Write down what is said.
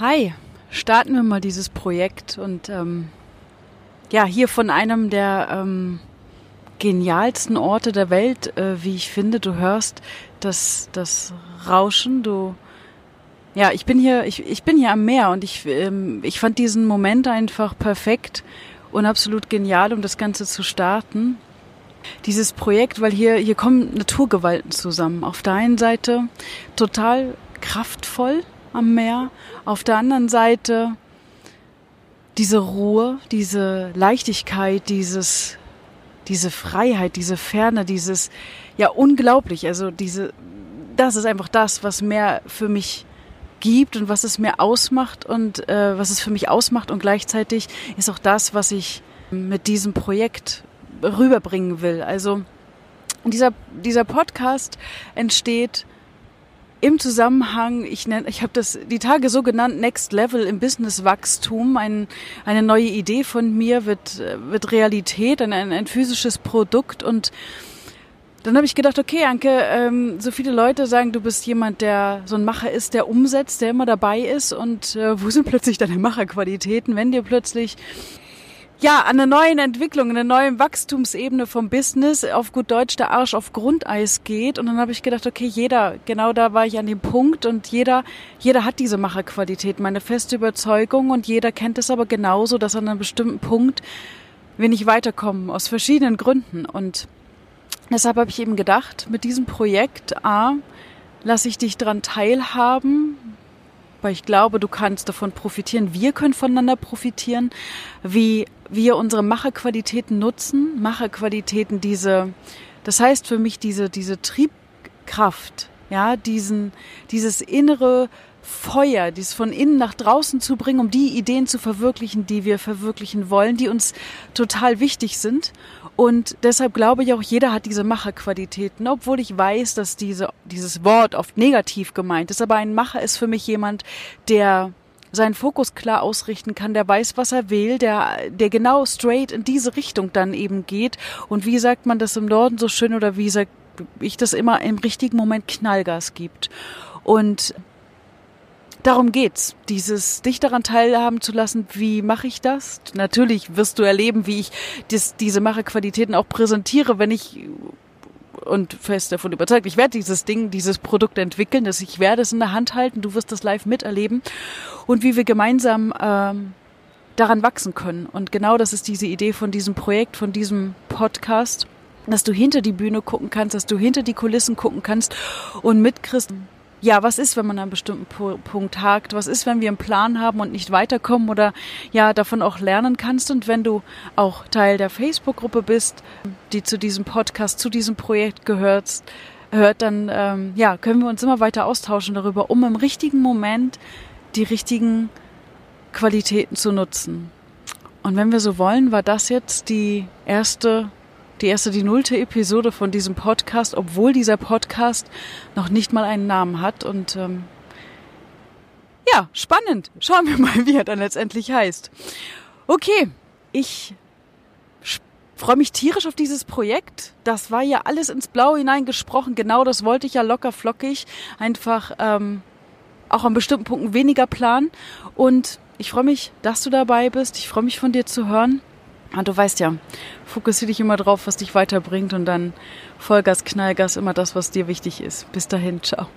Hi, starten wir mal dieses Projekt und ähm, ja, hier von einem der ähm, genialsten Orte der Welt, äh, wie ich finde. Du hörst das, das Rauschen, du ja, ich bin hier, ich, ich bin hier am Meer und ich, ähm, ich fand diesen Moment einfach perfekt und absolut genial, um das Ganze zu starten. Dieses Projekt, weil hier, hier kommen Naturgewalten zusammen. Auf der einen Seite total kraftvoll, am Meer. Auf der anderen Seite diese Ruhe, diese Leichtigkeit, dieses, diese Freiheit, diese Ferne, dieses, ja, unglaublich. Also diese, das ist einfach das, was mehr für mich gibt und was es mir ausmacht und äh, was es für mich ausmacht und gleichzeitig ist auch das, was ich mit diesem Projekt rüberbringen will. Also dieser, dieser Podcast entsteht im Zusammenhang, ich nenne, ich habe das die Tage so genannt, Next Level im Businesswachstum. Ein, eine neue Idee von mir wird, wird Realität, ein, ein, ein physisches Produkt und dann habe ich gedacht, okay, Anke, ähm, so viele Leute sagen, du bist jemand, der so ein Macher ist, der umsetzt, der immer dabei ist. Und äh, wo sind plötzlich deine Macherqualitäten, wenn dir plötzlich ja, an einer neuen Entwicklung, einer neuen Wachstumsebene vom Business auf gut Deutsch der Arsch auf Grundeis geht. Und dann habe ich gedacht, okay, jeder, genau da war ich an dem Punkt und jeder, jeder hat diese Macherqualität, meine feste Überzeugung und jeder kennt es aber genauso, dass an einem bestimmten Punkt wir nicht weiterkommen, aus verschiedenen Gründen. Und deshalb habe ich eben gedacht, mit diesem Projekt, A, lasse ich dich dran teilhaben, weil ich glaube, du kannst davon profitieren. Wir können voneinander profitieren, wie wir unsere Macherqualitäten nutzen. Macherqualitäten, diese, das heißt für mich diese, diese Triebkraft, ja, diesen, dieses innere Feuer, dies von innen nach draußen zu bringen, um die Ideen zu verwirklichen, die wir verwirklichen wollen, die uns total wichtig sind. Und deshalb glaube ich auch, jeder hat diese Macherqualitäten, obwohl ich weiß, dass diese, dieses Wort oft negativ gemeint ist. Aber ein Macher ist für mich jemand, der seinen Fokus klar ausrichten kann, der weiß, was er will, der, der genau straight in diese Richtung dann eben geht. Und wie sagt man das im Norden so schön oder wie sagt ich das immer im richtigen Moment Knallgas gibt. Und darum geht's, dieses dich daran teilhaben zu lassen, wie mache ich das? Natürlich wirst du erleben, wie ich dies, diese Macherqualitäten auch präsentiere, wenn ich und fest davon überzeugt, ich werde dieses Ding, dieses Produkt entwickeln, dass ich werde es in der Hand halten, du wirst das live miterleben und wie wir gemeinsam ähm, daran wachsen können. Und genau das ist diese Idee von diesem Projekt, von diesem Podcast, dass du hinter die Bühne gucken kannst, dass du hinter die Kulissen gucken kannst und mitkriegst, ja, was ist, wenn man an einem bestimmten Punkt hakt? Was ist, wenn wir einen Plan haben und nicht weiterkommen oder ja, davon auch lernen kannst? Und wenn du auch Teil der Facebook-Gruppe bist, die zu diesem Podcast, zu diesem Projekt gehört, hört, dann ähm, ja, können wir uns immer weiter austauschen darüber, um im richtigen Moment die richtigen Qualitäten zu nutzen. Und wenn wir so wollen, war das jetzt die erste die erste, die nullte Episode von diesem Podcast, obwohl dieser Podcast noch nicht mal einen Namen hat. Und ähm, ja, spannend. Schauen wir mal, wie er dann letztendlich heißt. Okay, ich freue mich tierisch auf dieses Projekt. Das war ja alles ins Blaue hineingesprochen. Genau das wollte ich ja locker flockig. Einfach ähm, auch an bestimmten Punkten weniger planen. Und ich freue mich, dass du dabei bist. Ich freue mich von dir zu hören. Und du weißt ja, fokussiere dich immer drauf, was dich weiterbringt und dann Vollgas, Knallgas, immer das, was dir wichtig ist. Bis dahin, ciao.